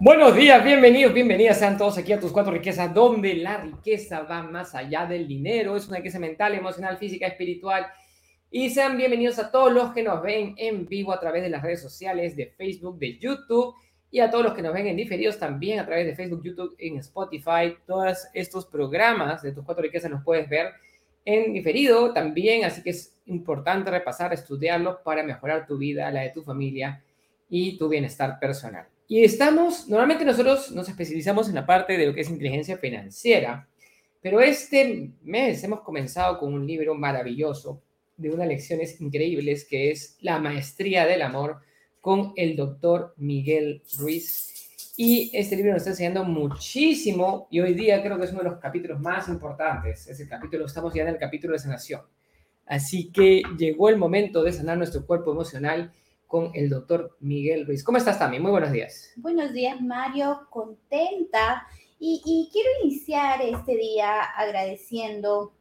Buenos días, bienvenidos, bienvenidas sean todos aquí a tus cuatro riquezas, donde la riqueza va más allá del dinero, es una riqueza mental, emocional, física, espiritual. Y sean bienvenidos a todos los que nos ven en vivo a través de las redes sociales de Facebook, de YouTube y a todos los que nos ven en diferidos también a través de Facebook, YouTube, en Spotify. Todos estos programas de tus cuatro riquezas los puedes ver en diferido también, así que es importante repasar, estudiarlos para mejorar tu vida, la de tu familia y tu bienestar personal. Y estamos, normalmente nosotros nos especializamos en la parte de lo que es inteligencia financiera, pero este mes hemos comenzado con un libro maravilloso de unas lecciones increíbles que es La Maestría del Amor con el doctor Miguel Ruiz. Y este libro nos está enseñando muchísimo y hoy día creo que es uno de los capítulos más importantes. Es el capítulo, estamos ya en el capítulo de sanación. Así que llegó el momento de sanar nuestro cuerpo emocional con el doctor Miguel Ruiz. ¿Cómo estás también? Muy buenos días. Buenos días, Mario. Contenta. Y, quiero iniciar este día agradeciendo,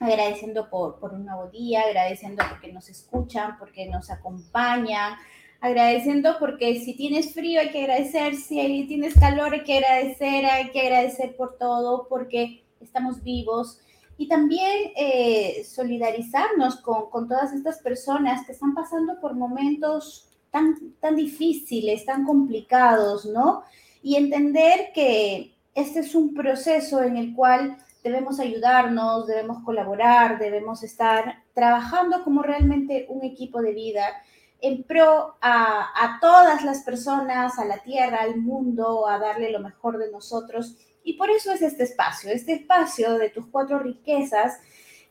agradeciendo por, por un nuevo día, agradeciendo porque nos escuchan, porque nos acompañan, agradeciendo porque si tienes frío hay que agradecer, si tienes calor hay que agradecer, hay que agradecer por todo, porque estamos vivos y también eh, solidarizarnos con, con, todas estas personas que están pasando por momentos tan, tan difíciles, tan complicados, ¿no? Y entender que este es un proceso en el cual debemos ayudarnos, debemos colaborar, debemos estar trabajando como realmente un equipo de vida en pro a, a todas las personas, a la tierra, al mundo, a darle lo mejor de nosotros y por eso es este espacio. Este espacio de tus cuatro riquezas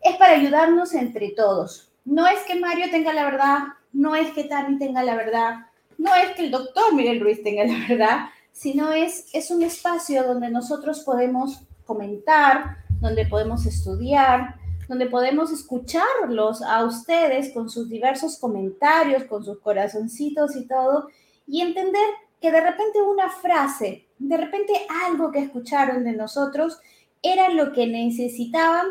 es para ayudarnos entre todos. No es que Mario tenga la verdad, no es que Tami tenga la verdad, no es que el doctor Miguel Ruiz tenga la verdad, sino es, es un espacio donde nosotros podemos comentar, donde podemos estudiar, donde podemos escucharlos a ustedes con sus diversos comentarios, con sus corazoncitos y todo, y entender que de repente una frase de repente algo que escucharon de nosotros era lo que necesitaban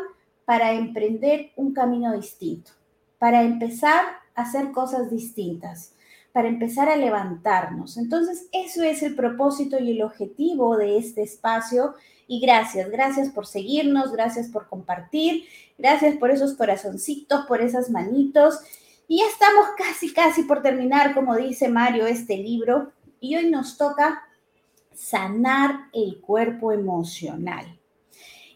para emprender un camino distinto, para empezar a hacer cosas distintas, para empezar a levantarnos. Entonces, eso es el propósito y el objetivo de este espacio. Y gracias, gracias por seguirnos, gracias por compartir, gracias por esos corazoncitos, por esas manitos. Y ya estamos casi, casi por terminar, como dice Mario, este libro. Y hoy nos toca sanar el cuerpo emocional.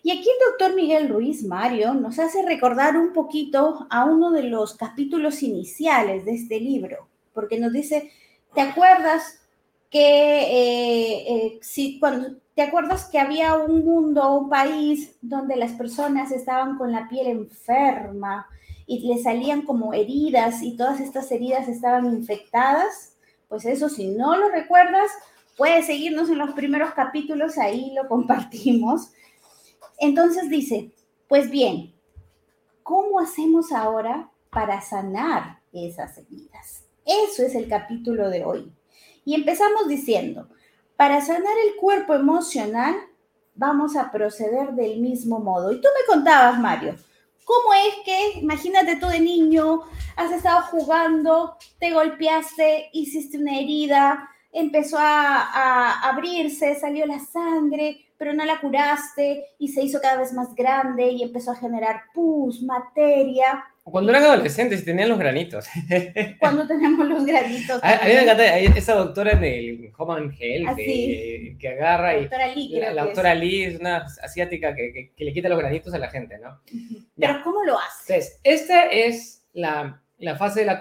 Y aquí el doctor Miguel Ruiz Mario nos hace recordar un poquito a uno de los capítulos iniciales de este libro, porque nos dice, ¿te acuerdas que eh, eh, si cuando te acuerdas que había un mundo, un país donde las personas estaban con la piel enferma y le salían como heridas y todas estas heridas estaban infectadas? Pues eso, si no lo recuerdas, Puedes seguirnos en los primeros capítulos, ahí lo compartimos. Entonces dice, pues bien, ¿cómo hacemos ahora para sanar esas heridas? Eso es el capítulo de hoy. Y empezamos diciendo, para sanar el cuerpo emocional, vamos a proceder del mismo modo. Y tú me contabas, Mario, ¿cómo es que, imagínate tú de niño, has estado jugando, te golpeaste, hiciste una herida, empezó a, abrirse, salió la sangre, pero no la curaste y se hizo cada vez más grande y empezó a generar pus, materia. Cuando eran adolescentes tenían los granitos. Cuando teníamos los granitos. A, mí me encanta esa doctora en el Common Health ah, que, agarra y... Doctora Lee, la, doctora Lee es una asiática que, le quita los granitos a la gente, ¿no? Pero ¿cómo lo hace? Entonces, esta es la, fase de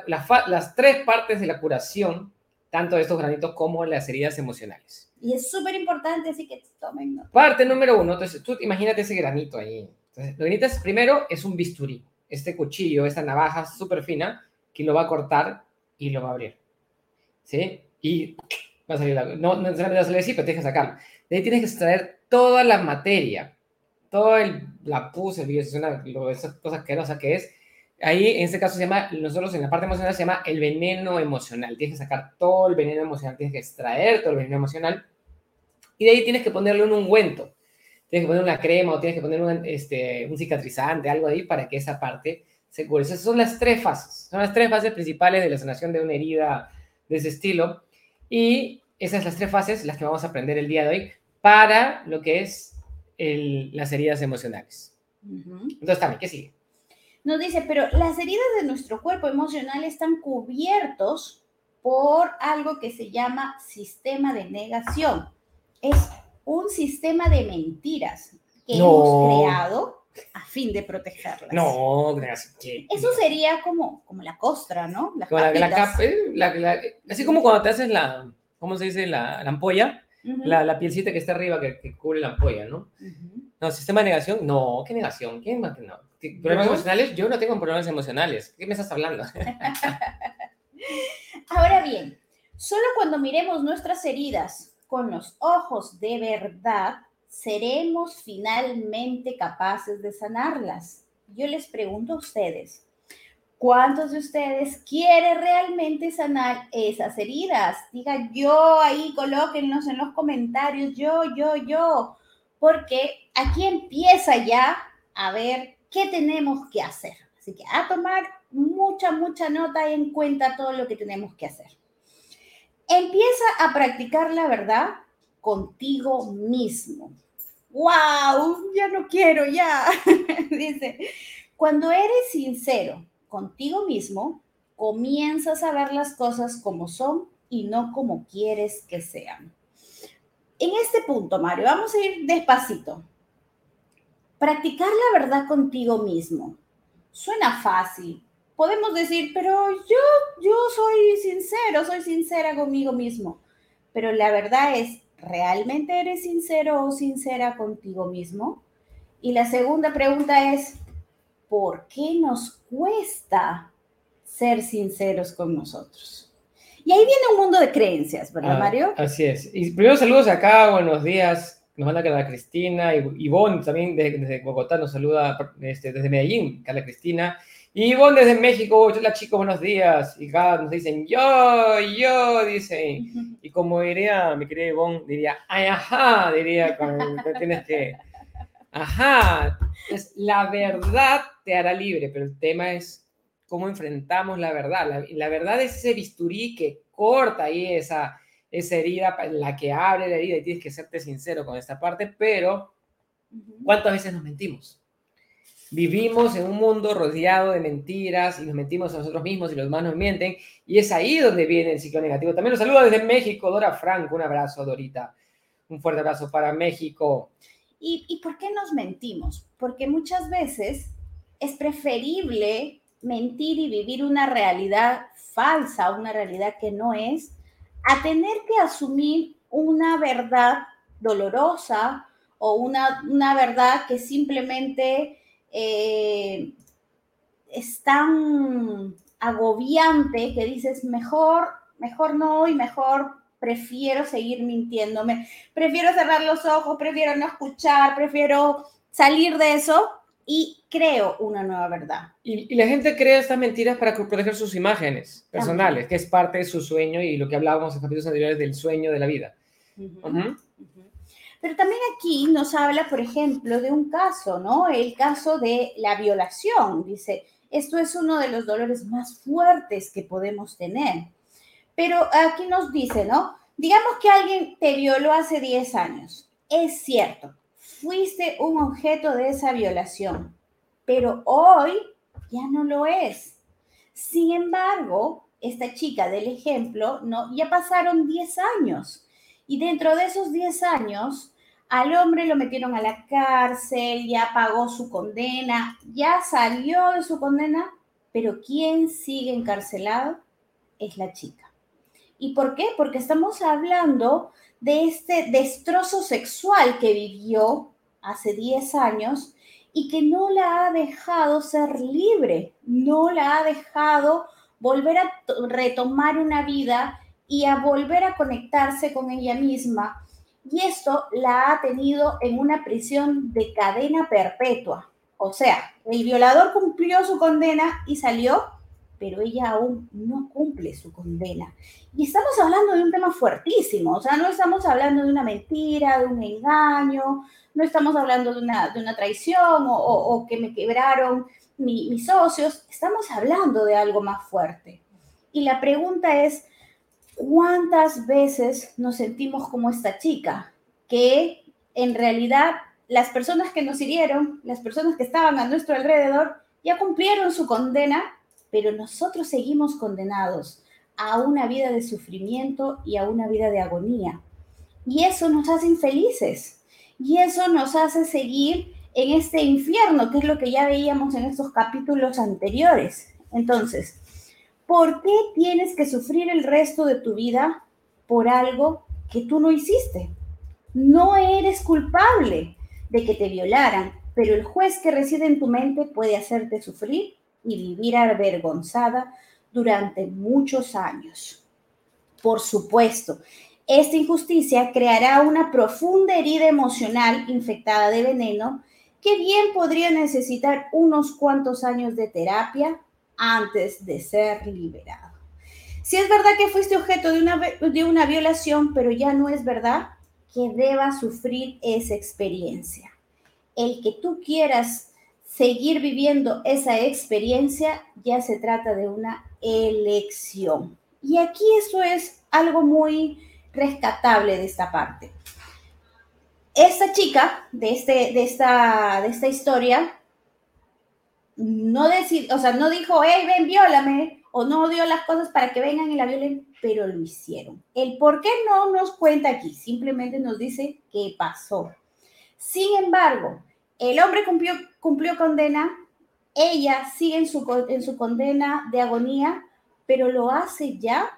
las tres partes de la curación tanto estos granitos como las heridas emocionales. Y es súper importante, así que tomen nota. Parte número uno, entonces tú imagínate ese granito ahí. Entonces, lo que necesitas primero es un bisturí, este cuchillo, esta navaja súper fina, que lo va a cortar y lo va a abrir. ¿Sí? Y va a salir la, no, no necesariamente va a salir así, pero tienes que sacarlo. De ahí tienes que extraer toda la materia, toda el, la pus, el virus, esas cosas que no sé qué es, Ahí, en este caso, se llama, nosotros en la parte emocional se llama el veneno emocional. Tienes que sacar todo el veneno emocional, tienes que extraer todo el veneno emocional. Y de ahí tienes que ponerle un ungüento. Tienes que poner una crema o tienes que poner un, este, un cicatrizante, algo ahí, para que esa parte se cure. Esas son las tres fases. Son las tres fases principales de la sanación de una herida de ese estilo. Y esas son las tres fases las que vamos a aprender el día de hoy para lo que es las heridas emocionales. Entonces, también, ¿qué sigue? Nos dice, pero las heridas de nuestro cuerpo emocional están cubiertos por algo que se llama sistema de negación. Es un sistema de mentiras que hemos creado a fin de protegerlas. No, gracias. Eso sería como, como la costra, ¿no? Eh, así como cuando te haces la, ¿cómo se dice? La, ampolla, la, la, pielcita que está arriba que, cubre la ampolla, ¿no? No, sistema de negación, no, ¿qué negación? ¿Qué más no? ¿Problemas emocionales? Yo no tengo problemas emocionales. ¿Qué me estás hablando? Ahora bien, solo cuando miremos nuestras heridas con los ojos de verdad, seremos finalmente capaces de sanarlas. Yo les pregunto a ustedes, ¿cuántos de ustedes quieren realmente sanar esas heridas? Diga yo ahí, colóquenlos en los comentarios, yo, yo, yo, porque aquí empieza ya a ver qué tenemos que hacer. Así que a tomar mucha, mucha nota y en cuenta todo lo que tenemos que hacer. Empieza a practicar la verdad contigo mismo. ¡Wow! Ya no quiero, ya. Dice, cuando eres sincero contigo mismo, comienzas a ver las cosas como son y no como quieres que sean. En este punto, Mario, vamos a ir despacito. Practicar la verdad contigo mismo. Suena fácil, podemos decir, pero yo, yo soy sincero, soy sincera conmigo mismo. Pero la verdad es, ¿realmente eres sincero o sincera contigo mismo? Y la segunda pregunta es, ¿por qué nos cuesta ser sinceros con nosotros? Y ahí viene un mundo de creencias, ¿verdad, ah, Mario? Así es. Y primero saludos acá, buenos días. Nos manda Carla Cristina, y Ivonne también desde, Bogotá nos saluda este, desde Medellín, Carla Cristina. Y Ivonne desde México, hola chicos, buenos días. Y acá nos dicen, yo, yo, dicen. Y como diría mi querida Ivonne, diría, ay, ajá, diría, cuando tienes que, ajá. Es, la verdad te hará libre, pero el tema es cómo enfrentamos la verdad. La, la verdad es ese bisturí que corta ahí esa, esa herida, la que abre la herida y tienes que serte sincero con esta parte, pero ¿cuántas veces nos mentimos? Vivimos en un mundo rodeado de mentiras y nos mentimos a nosotros mismos y los demás nos mienten. Y es ahí donde viene el ciclo negativo. También los saludo desde México, Dora Franco. Un abrazo, Dorita. Un fuerte abrazo para México. ¿Y, ¿Y por qué nos mentimos? Porque muchas veces es preferible mentir y vivir una realidad falsa, una realidad que no es, a tener que asumir una verdad dolorosa o una, una verdad que simplemente eh, es tan agobiante que dices, mejor, mejor no y mejor prefiero seguir mintiéndome, prefiero cerrar los ojos, prefiero no escuchar, prefiero salir de eso y creo una nueva verdad. Y, la gente crea estas mentiras para proteger sus imágenes personales, que es parte de su sueño y lo que hablábamos en capítulos anteriores del sueño de la vida. Pero también aquí nos habla, por ejemplo, de un caso, ¿no? El caso de la violación. Dice, esto es uno de los dolores más fuertes que podemos tener. Pero aquí nos dice, ¿no? Digamos que alguien te violó hace 10 años. Es cierto, fuiste un objeto de esa violación, pero hoy ya no lo es. Sin embargo, esta chica del ejemplo, ¿no? Ya pasaron 10 años y dentro de esos 10 años, al hombre lo metieron a la cárcel, ya pagó su condena, ya salió de su condena, pero quien sigue encarcelado es la chica. ¿Y por qué? Porque estamos hablando de este destrozo sexual que vivió hace 10 años y que no la ha dejado ser libre, no la ha dejado volver a retomar una vida y a volver a conectarse con ella misma. Y esto la ha tenido en una prisión de cadena perpetua. O sea, el violador cumplió su condena y salió, pero ella aún no cumple su condena. Y estamos hablando de un tema fuertísimo, o sea, no estamos hablando de una mentira, de un engaño, no estamos hablando de una, de una traición o, que me quebraron mis socios, estamos hablando de algo más fuerte. Y la pregunta es, ¿Cuántas veces nos sentimos como esta chica? Que en realidad las personas que nos hirieron, las personas que estaban a nuestro alrededor, ya cumplieron su condena, pero nosotros seguimos condenados a una vida de sufrimiento y a una vida de agonía. Y eso nos hace infelices. Y eso nos hace seguir en este infierno, que es lo que ya veíamos en estos capítulos anteriores. Entonces, ¿por qué tienes que sufrir el resto de tu vida por algo que tú no hiciste? No eres culpable de que te violaran, pero el juez que reside en tu mente puede hacerte sufrir y vivir avergonzada durante muchos años. Por supuesto, esta injusticia creará una profunda herida emocional infectada de veneno que bien podría necesitar unos cuantos años de terapia antes de ser liberado. Si es verdad que fuiste objeto de una, de una violación, pero ya no es verdad que debas sufrir esa experiencia. El que tú quieras seguir viviendo esa experiencia ya se trata de una elección. Y aquí eso es algo muy rescatable de esta parte. Esta chica de, este, de, esta, de esta historia no, decid, o sea, no dijo, hey, ven, viólame, o no dio las cosas para que vengan y la violen, pero lo hicieron. El por qué no nos cuenta aquí, simplemente nos dice qué pasó. Sin embargo, el hombre cumplió, condena, ella sigue en su, en su condena de agonía, pero lo hace ya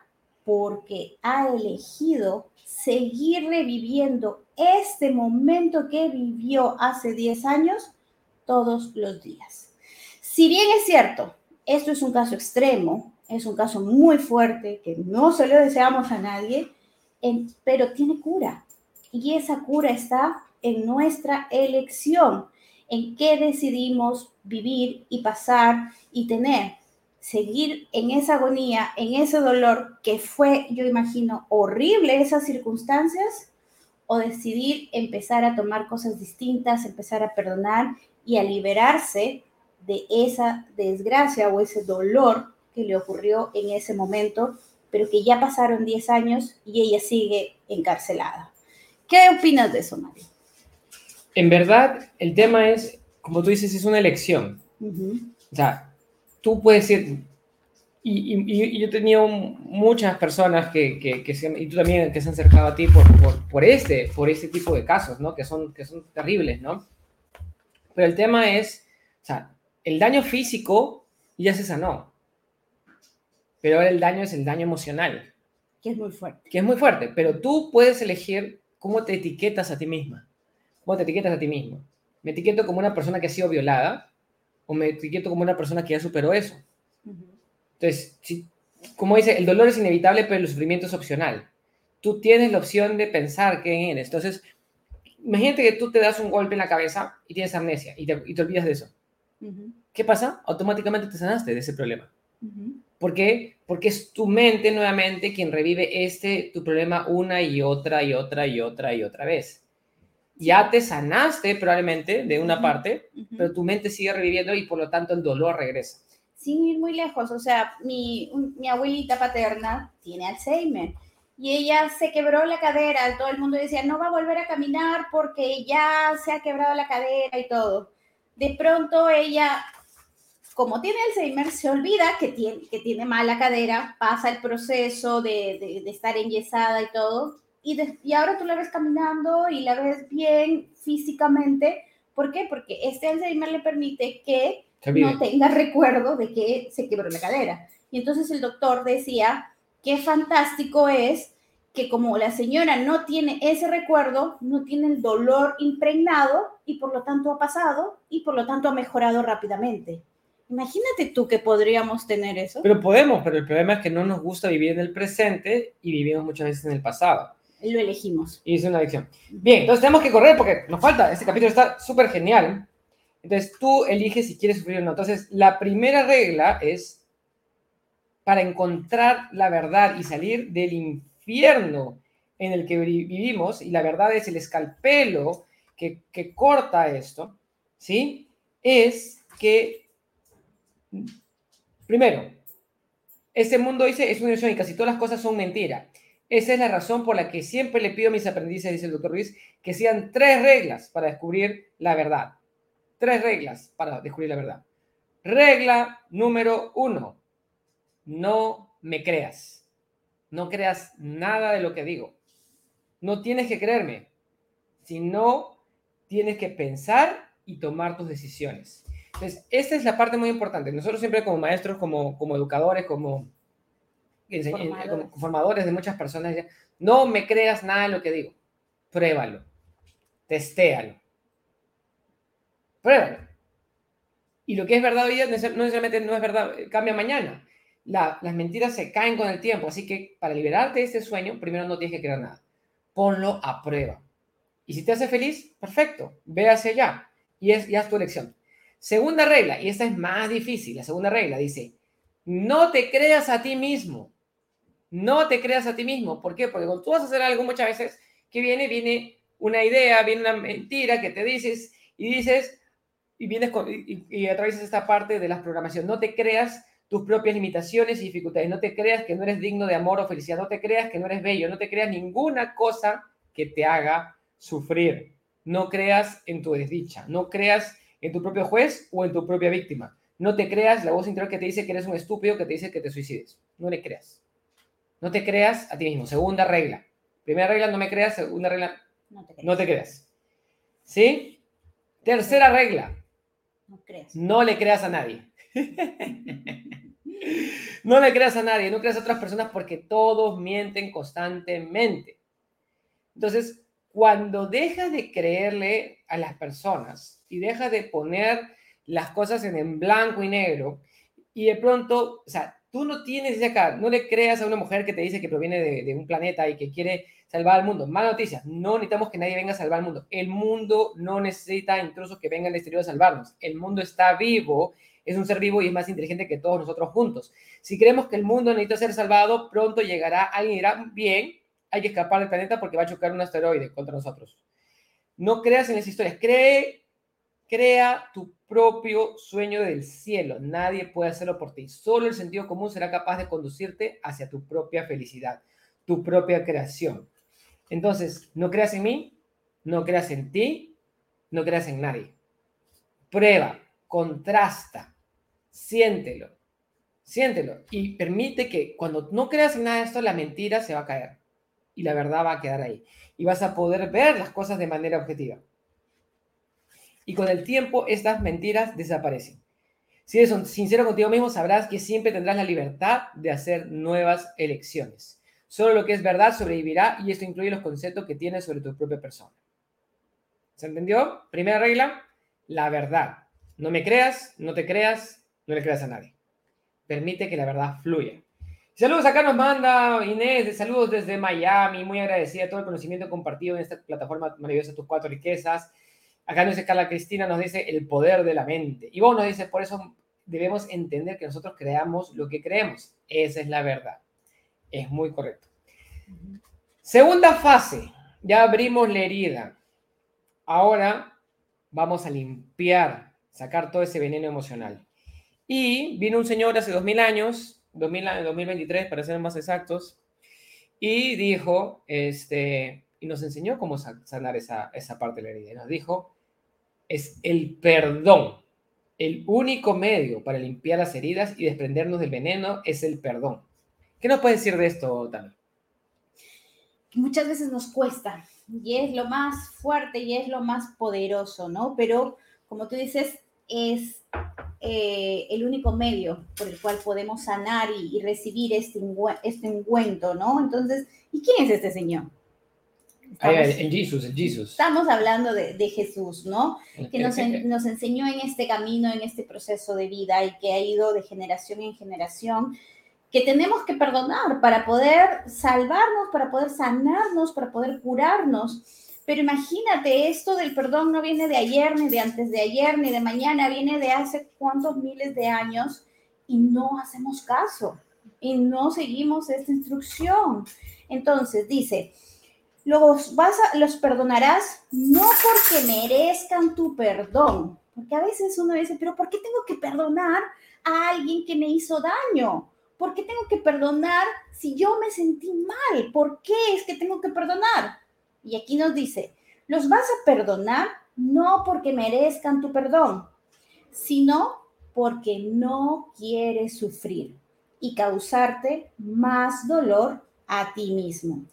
porque ha elegido seguir reviviendo este momento que vivió hace 10 años todos los días. Si bien es cierto, esto es un caso extremo, es un caso muy fuerte que no se deseamos a nadie, pero tiene cura. Y esa cura está en nuestra elección, en qué decidimos vivir y pasar y tener. Seguir en esa agonía, en ese dolor que fue, yo imagino, horrible esas circunstancias, o decidir empezar a tomar cosas distintas, empezar a perdonar y a liberarse de esa desgracia o ese dolor que le ocurrió en ese momento, pero que ya pasaron 10 años y ella sigue encarcelada. ¿Qué opinas de eso, Mario? En verdad, el tema es, como tú dices, es una elección. O sea, tú puedes ir, y, yo he tenido muchas personas que, que, se, y tú también, que se han acercado a ti por, por, por, este, por este tipo de casos, ¿no? Que son, que son terribles, ¿no? Pero el tema es, o sea, el daño físico ya se sanó, pero ahora el daño es el daño emocional. Que es muy fuerte. Que es muy fuerte, pero tú puedes elegir cómo te etiquetas a ti misma. ¿Cómo te etiquetas a ti mismo? ¿Me etiqueto como una persona que ha sido violada? ¿O me etiqueto como una persona que ya superó eso? Entonces, como dice, el dolor es inevitable, pero el sufrimiento es opcional. Tú tienes la opción de pensar qué eres. Entonces, imagínate que tú te das un golpe en la cabeza y tienes amnesia y te, y te olvidas de eso. ¿Qué pasa? Automáticamente te sanaste de ese problema. ¿Por qué? Porque es tu mente nuevamente quien revive este, tu problema una y otra y otra y otra y otra vez. Ya te sanaste probablemente de una parte, pero tu mente sigue reviviendo y por lo tanto el dolor regresa. Sin ir muy lejos, o sea, mi, mi abuelita paterna tiene Alzheimer y ella se quebró la cadera, todo el mundo decía, no va a volver a caminar porque ya se ha quebrado la cadera y todo. De pronto ella como tiene Alzheimer, se olvida que tiene, que tiene mala cadera, pasa el proceso de, de, estar enyesada y todo, y, y, ahora tú la ves caminando y la ves bien físicamente. ¿Por qué? Porque este Alzheimer le permite que no tenga recuerdo de que se quebró la cadera. Y entonces el doctor decía, qué fantástico es que como la señora no tiene ese recuerdo, no tiene el dolor impregnado y por lo tanto ha pasado y por lo tanto ha mejorado rápidamente. Imagínate tú que podríamos tener eso. Pero podemos, pero el problema es que no nos gusta vivir en el presente y vivimos muchas veces en el pasado. Lo elegimos. Y es una elección. Bien, entonces tenemos que correr porque nos falta. Este capítulo está súper genial. Entonces tú eliges si quieres sufrir o no. Entonces la primera regla es para encontrar la verdad y salir del infierno en el que vivimos, y la verdad es el escalpelo que, que corta esto, ¿sí? Es que Primero, Este mundo, dice, es una ilusión y casi todas las cosas son mentira. Esa es la razón por la que siempre le pido a mis aprendices, dice el doctor Ruiz, que sean tres reglas para descubrir la verdad. Tres reglas para descubrir la verdad. Regla número uno, no me creas. No creas nada de lo que digo. No tienes que creerme, sino tienes que pensar y tomar tus decisiones. Entonces, esta es la parte muy importante. Nosotros siempre como maestros, como, como educadores, como, formadores. de muchas personas, no me creas nada de lo que digo. Pruébalo. Testéalo. Pruébalo. Y lo que es verdad hoy día no necesariamente no es verdad, cambia mañana. las mentiras se caen con el tiempo, así que para liberarte de este sueño, primero no tienes que creer nada. Ponlo a prueba. Y si te hace feliz, perfecto, ve hacia allá. Y es, ya es tu elección. Segunda regla, y esta es más difícil, la segunda regla dice, no te creas a ti mismo. No te creas a ti mismo. ¿Por qué? Porque cuando tú vas a hacer algo muchas veces, que viene, viene una idea, viene una mentira que te dices y dices, y vienes y, y, atraviesas esta parte de la programación. No te creas tus propias limitaciones y dificultades. No te creas que no eres digno de amor o felicidad. No te creas que no eres bello. No te creas ninguna cosa que te haga sufrir. No creas en tu desdicha, no creas en tu propio juez o en tu propia víctima. No te creas la voz interior que te dice que eres un estúpido, que te dice que te suicides. No le creas. No te creas a ti mismo. Segunda regla. Primera regla, no me creas. Segunda regla, no te creas. ¿Sí? Tercera regla. No, no le creas a nadie. no le creas a nadie, no creas a otras personas porque todos mienten constantemente. Entonces, cuando dejas de creerle a las personas y dejas de poner las cosas en, blanco y negro, y de pronto, o sea, tú no tienes de acá, no le creas a una mujer que te dice que proviene de, un planeta y que quiere salvar al mundo. Mala noticia, no necesitamos que nadie venga a salvar al mundo. El mundo no necesita intrusos que vengan al exterior a salvarnos. El mundo está vivo, es un ser vivo y es más inteligente que todos nosotros juntos. Si creemos que el mundo necesita ser salvado, pronto llegará, alguien dirá, bien, hay que escapar del planeta porque va a chocar un asteroide contra nosotros. No creas en esas historias, cree, crea tu propio sueño del cielo. Nadie puede hacerlo por ti. Solo el sentido común será capaz de conducirte hacia tu propia felicidad, tu propia creación. Entonces, no creas en mí, no creas en ti, no creas en nadie. Prueba, contrasta, siéntelo, siéntelo y permite que cuando no creas en nada de esto, la mentira se va a caer y la verdad va a quedar ahí. Y vas a poder ver las cosas de manera objetiva. Y con el tiempo estas mentiras desaparecen. Si eres sincero contigo mismo, sabrás que siempre tendrás la libertad de hacer nuevas elecciones. Solo lo que es verdad sobrevivirá y esto incluye los conceptos que tienes sobre tu propia persona. ¿Se entendió? Primera regla, la verdad. No me creas, no te creas, no le creas a nadie. Permite que la verdad fluya. Saludos, acá nos manda Inés, de saludos desde Miami, muy agradecida todo el conocimiento compartido en esta plataforma maravillosa, tus cuatro riquezas. Acá nos dice Carla Cristina, nos dice el poder de la mente. Y vos nos dice, por eso debemos entender que nosotros creamos lo que creemos. Esa es la verdad. Es muy correcto. Segunda fase, ya abrimos la herida. Ahora vamos a limpiar, sacar todo ese veneno emocional. Y vino un señor hace dos mil años 2023, para ser más exactos, y dijo, este, y nos enseñó cómo sanar esa, esa parte de la herida. nos dijo, es el perdón. El único medio para limpiar las heridas y desprendernos del veneno es el perdón. ¿Qué nos puede decir de esto, Tami? Muchas veces nos cuesta y es lo más fuerte y es lo más poderoso, ¿no? Pero como tú dices, es eh, el único medio por el cual podemos sanar y, recibir este, este ungüento, ¿no? Entonces, ¿y quién es este Señor? En Jesús, en Jesús. Estamos hablando de, Jesús, ¿no? Que nos, nos, enseñó en este camino, en este proceso de vida y que ha ido de generación en generación, que tenemos que perdonar para poder salvarnos, para poder sanarnos, para poder curarnos. Pero imagínate, esto del perdón no viene de ayer, ni de antes de ayer, ni de mañana, viene de hace cuántos miles de años y no hacemos caso y no seguimos esta instrucción. Entonces dice, los, vas los perdonarás no porque merezcan tu perdón, porque a veces uno dice, pero ¿por qué tengo que perdonar a alguien que me hizo daño? ¿Por qué tengo que perdonar si yo me sentí mal? ¿Por qué es que tengo que perdonar? Y aquí nos dice, los vas a perdonar no porque merezcan tu perdón, sino porque no quieres sufrir y causarte más dolor a ti mismo.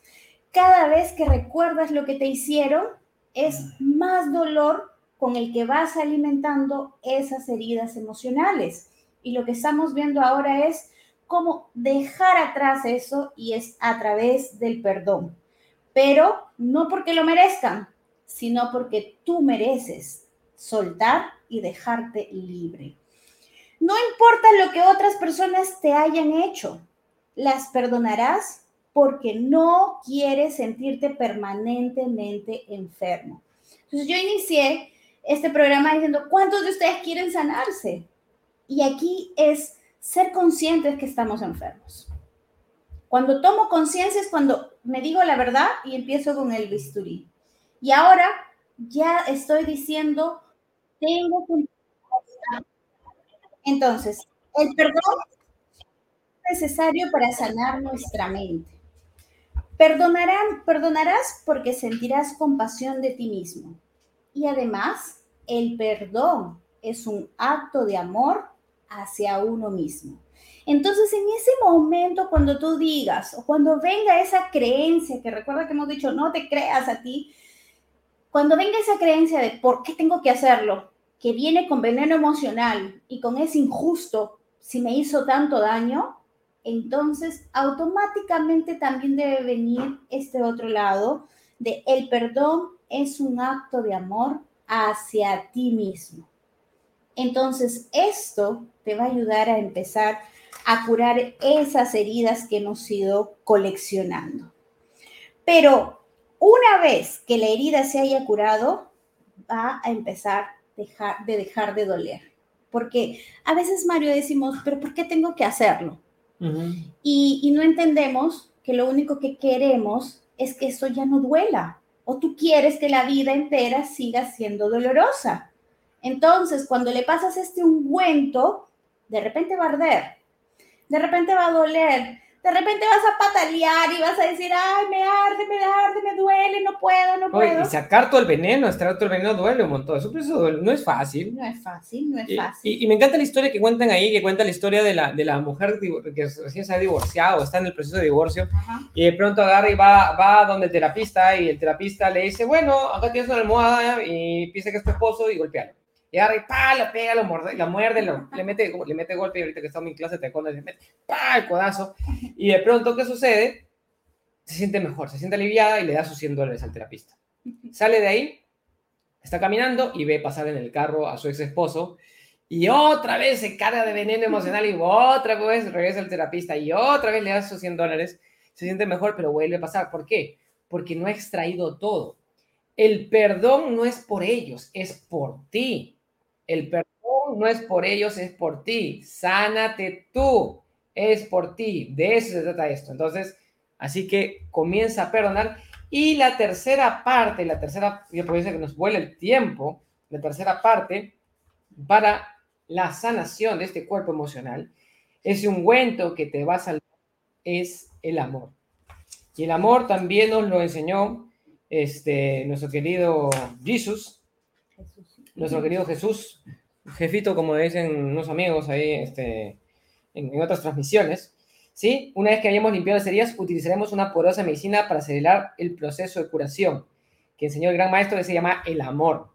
Cada vez que recuerdas lo que te hicieron, es más dolor con el que vas alimentando esas heridas emocionales. Y lo que estamos viendo ahora es cómo dejar atrás eso y es a través del perdón. Pero no porque lo merezcan, sino porque tú mereces soltar y dejarte libre. No importa lo que otras personas te hayan hecho, las perdonarás porque no quieres sentirte permanentemente enfermo. Entonces yo inicié este programa diciendo, ¿cuántos de ustedes quieren sanarse? Y aquí es ser conscientes que estamos enfermos. Cuando tomo conciencia es cuando me digo la verdad y empiezo con el bisturí. Y ahora ya estoy diciendo, tengo que... Entonces, el perdón es necesario para sanar nuestra mente. Perdonarás porque sentirás compasión de ti mismo. Y además, el perdón es un acto de amor hacia uno mismo. Entonces, en ese momento, cuando tú digas o cuando venga esa creencia, que recuerda que hemos dicho, no te creas a ti, cuando venga esa creencia de por qué tengo que hacerlo, que viene con veneno emocional y con ese injusto, si me hizo tanto daño, entonces automáticamente también debe venir este otro lado de el perdón es un acto de amor hacia ti mismo. Entonces esto te va a ayudar a empezar a curar esas heridas que hemos ido coleccionando. Pero una vez que la herida se haya curado, va a empezar dejar, de dejar de doler. Porque a veces, Mario, decimos, pero ¿por qué tengo que hacerlo? Y, no entendemos que lo único que queremos es que eso ya no duela. O tú quieres que la vida entera siga siendo dolorosa. Entonces, cuando le pasas este ungüento, de repente va a arder, de repente va a doler, de repente vas a patalear y vas a decir, ay, me arde, me arde, me duele, no puedo, no puedo. y sacar todo el veneno, extraer todo el veneno duele un montón. Eso, no es fácil. No es fácil, no es fácil. Y, me encanta la historia que cuentan ahí, que cuenta la historia de la, de la mujer que recién se ha divorciado, está en el proceso de divorcio, y de pronto agarra y va, va donde el terapista, y el terapista le dice, bueno, acá tienes una almohada, y piensa que es tu esposo, y golpealo. Y agarra y pa, lo pega, lo muerde, la muerde, le, mete, le mete golpe. Y ahorita que estamos en clase te le mete pa, el codazo. Y de pronto, ¿qué sucede? Se siente mejor, se siente aliviada y le da sus 100 dólares al terapista. Sale de ahí, está caminando y ve pasar en el carro a su ex esposo. Y otra vez se carga de veneno emocional y otra vez regresa el terapista y otra vez le da sus 100 dólares. Se siente mejor, pero vuelve a pasar. ¿Por qué? Porque no ha extraído todo. El perdón no es por ellos, es por ti. El perdón no es por ellos, es por ti. Sánate tú, es por ti. De eso se trata esto. Entonces, así que comienza a perdonar. Y la tercera parte, la tercera, yo puedo decir que nos vuelve el tiempo, la tercera parte para la sanación de este cuerpo emocional, ese ungüento que te va a salvar es el amor. Y el amor también nos lo enseñó este, nuestro querido Jesús nuestro querido Jesús, jefito, como dicen unos amigos ahí este, en, otras transmisiones, ¿sí? Una vez que hayamos limpiado las heridas, utilizaremos una poderosa medicina para acelerar el proceso de curación, que enseñó el gran maestro que se llama el amor.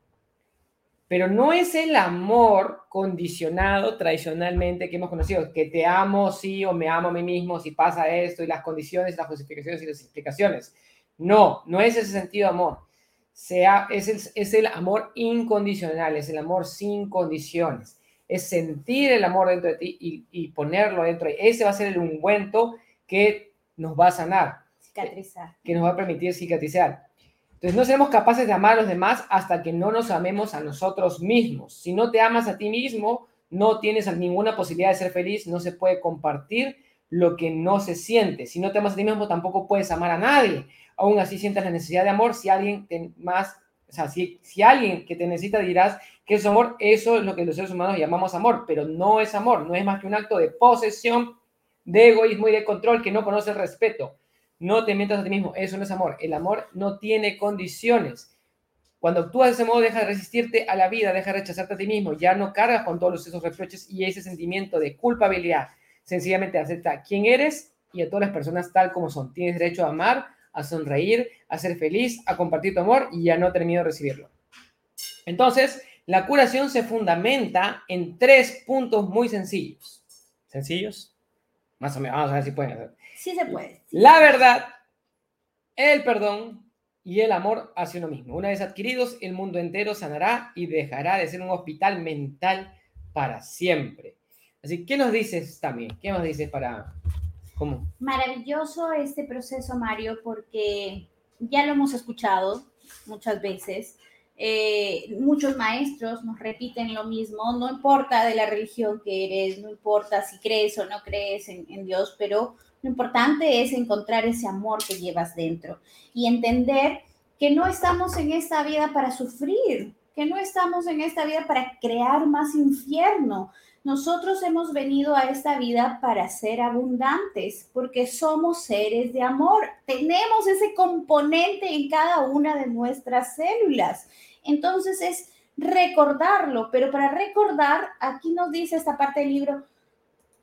Pero no es el amor condicionado tradicionalmente que hemos conocido, que te amo, sí, o me amo a mí mismo, si pasa esto, y las condiciones, las justificaciones y las explicaciones. No, no es ese sentido de amor sea, es, el, es el amor incondicional, es el amor sin condiciones, es sentir el amor dentro de ti y, y ponerlo dentro de Ese va a ser el ungüento que nos va a sanar. Cicatrizar. Que nos va a permitir cicatrizar. Entonces no seremos capaces de amar a los demás hasta que no nos amemos a nosotros mismos. Si no te amas a ti mismo, no tienes ninguna posibilidad de ser feliz, no se puede compartir lo que no se siente. Si no te amas a ti mismo, tampoco puedes amar a nadie aún así sientas la necesidad de amor, si alguien más, o sea, si, si alguien que te necesita dirás que es amor, eso es lo que los seres humanos llamamos amor, pero no es amor, no es más que un acto de posesión de egoísmo y de control que no conoce el respeto. No te mientas a ti mismo, eso no es amor. El amor no tiene condiciones. Cuando actúas de ese modo, deja de resistirte a la vida, deja de rechazarte a ti mismo, ya no cargas con todos esos reproches y ese sentimiento de culpabilidad. Sencillamente acepta quién eres y a todas las personas tal como son. Tienes derecho a amar, a sonreír, a ser feliz, a compartir tu amor y ya no tener miedo recibirlo. Entonces, la curación se fundamenta en tres puntos muy sencillos. ¿Sencillos? Más o menos, vamos a ver si pueden hacer. Sí se puede. La verdad, el perdón y el amor hacia uno mismo. Una vez adquiridos, el mundo entero sanará y dejará de ser un hospital mental para siempre. Así, ¿qué nos dices también? ¿Qué nos dices para Maravilloso este proceso, Mario, porque ya lo hemos escuchado muchas veces. Eh, muchos maestros nos repiten lo mismo, no importa de la religión que eres, no importa si crees o no crees en Dios, pero lo importante es encontrar ese amor que llevas dentro y entender que no estamos en esta vida para sufrir, que no estamos en esta vida para crear más infierno. Nosotros hemos venido a esta vida para ser abundantes, porque somos seres de amor. Tenemos ese componente en cada una de nuestras células. Entonces es recordarlo, pero para recordar, aquí nos dice esta parte del libro,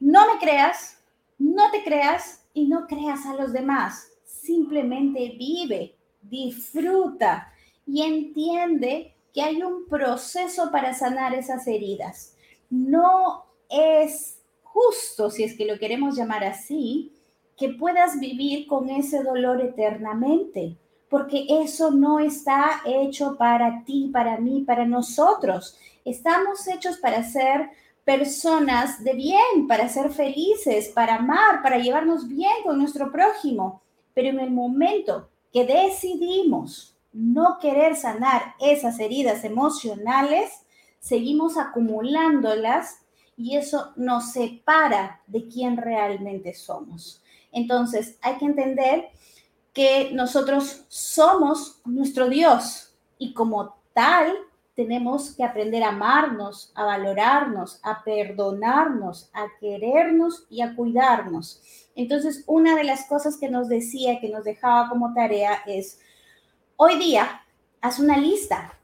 no me creas, no te creas y no creas a los demás. Simplemente vive, disfruta y entiende que hay un proceso para sanar esas heridas. No es justo, si es que lo queremos llamar así, que puedas vivir con ese dolor eternamente porque eso no está hecho para ti, para mí, para nosotros. Estamos hechos para ser personas de bien, para ser felices, para amar, para llevarnos bien con nuestro prójimo. Pero en el momento que decidimos no querer sanar esas heridas emocionales, seguimos acumulándolas y eso nos separa de quién realmente somos. Entonces, hay que entender que nosotros somos nuestro Dios y como tal tenemos que aprender a amarnos, a valorarnos, a perdonarnos, a querernos y a cuidarnos. Entonces, una de las cosas que nos decía, que nos dejaba como tarea es, hoy día, haz una lista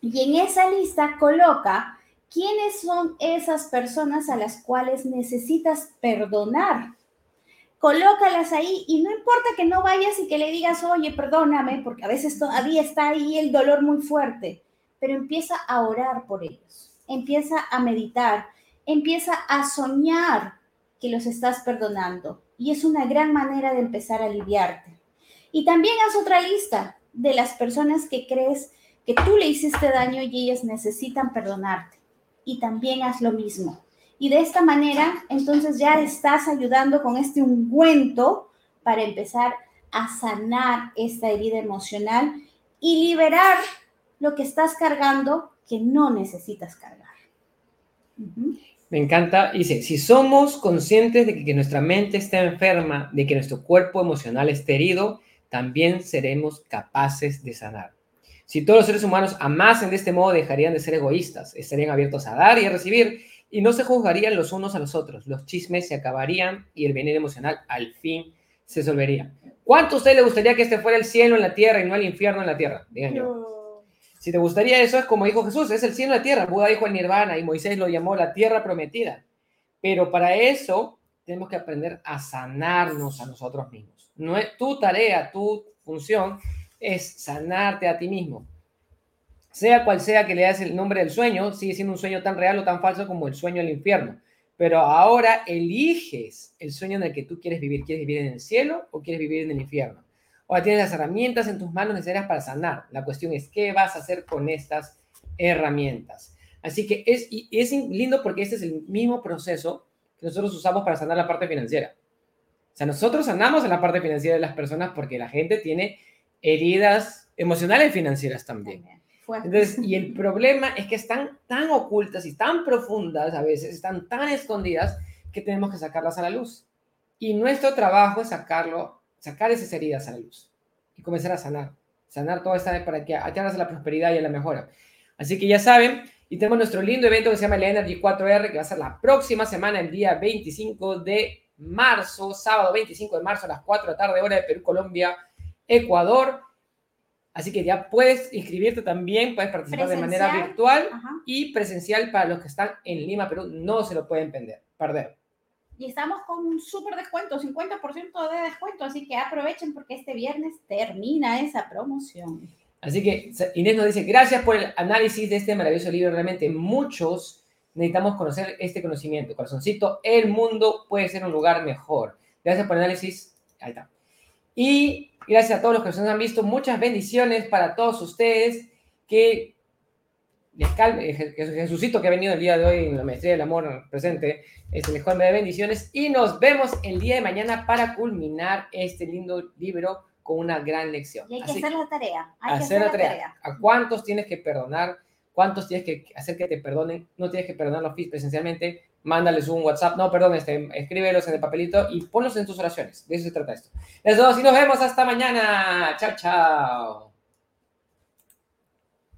y en esa lista coloca quiénes son esas personas a las cuales necesitas perdonar colócalas ahí y no importa que no vayas y que le digas, oye, perdóname, porque a veces todavía está ahí el dolor muy fuerte, pero empieza a orar por ellos, empieza a meditar, empieza a soñar que los estás perdonando y es una gran manera de empezar a aliviarte. Y también haz otra lista de las personas que crees que tú le hiciste daño y ellas necesitan perdonarte. Y también haz lo mismo y de esta manera, entonces ya estás ayudando con este ungüento para empezar a sanar esta herida emocional y liberar lo que estás cargando que no necesitas cargar. Me encanta. Dice, si somos conscientes de que nuestra mente está enferma, de que nuestro cuerpo emocional está herido, también seremos capaces de sanar. Si todos los seres humanos amasen de este modo, dejarían de ser egoístas, estarían abiertos a dar y a recibir y no se juzgarían los unos a los otros. Los chismes se acabarían y el veneno emocional al fin se resolvería. ¿Cuánto a usted le gustaría que este fuera el cielo en la tierra y no el infierno en la tierra? Digan yo. Si te gustaría eso, es como dijo Jesús, es el cielo en la tierra. Buda dijo el nirvana y Moisés lo llamó la tierra prometida. Pero para eso tenemos que aprender a sanarnos a nosotros mismos. No es tu tarea, tu función es sanarte a ti mismo sea cual sea que le das el nombre del sueño, sigue siendo un sueño tan real o tan falso como el sueño del infierno. Pero ahora eliges el sueño en el que tú quieres vivir. ¿Quieres vivir en el cielo o quieres vivir en el infierno? Ahora tienes las herramientas en tus manos necesarias para sanar. La cuestión es, ¿qué vas a hacer con estas herramientas? Así que es, es lindo porque este es el mismo proceso que nosotros usamos para sanar la parte financiera. O sea, nosotros sanamos en la parte financiera de las personas porque la gente tiene heridas emocionales y financieras también. Entonces, y el problema es que están tan ocultas y tan profundas a veces, están tan escondidas que tenemos que sacarlas a la luz. Y nuestro trabajo es sacarlo, sacar esas heridas a la luz y comenzar a sanar, sanar toda esta para que atrás a la prosperidad y a la mejora. Así que ya saben, y tenemos nuestro lindo evento que se llama el Energy 4R, que va a ser la próxima semana, el día 25 de marzo, sábado 25 de marzo a las 4 de la tarde, hora de Perú, Colombia, Ecuador. Así que ya puedes inscribirte también, puedes participar de manera virtual y presencial para los que están en Lima, Perú. No se lo pueden perder. Y estamos con un súper descuento, 50% de descuento, así que aprovechen porque este viernes termina esa promoción. Así que Inés nos dice, gracias por el análisis de este maravilloso libro. Realmente muchos necesitamos conocer este conocimiento. Corazoncito, el mundo puede ser un lugar mejor. Gracias por el análisis. Ahí está. Y gracias a todos los que nos han visto. Muchas bendiciones para todos ustedes. Que les calme, Jesucito que ha venido el día de hoy en la maestría del amor presente, este mejor me de bendiciones. Y nos vemos el día de mañana para culminar este lindo libro con una gran lección. Y hay que hacer la tarea. Hay hacer, la tarea. ¿A cuántos tienes que perdonar? ¿Cuántos tienes que hacer que te perdonen? No tienes que perdonarlos presencialmente. Mándales un WhatsApp. No, perdón, este, escríbelos en el papelito y ponlos en tus oraciones. De eso se trata esto. Les doy y nos vemos hasta mañana. Chao, chao.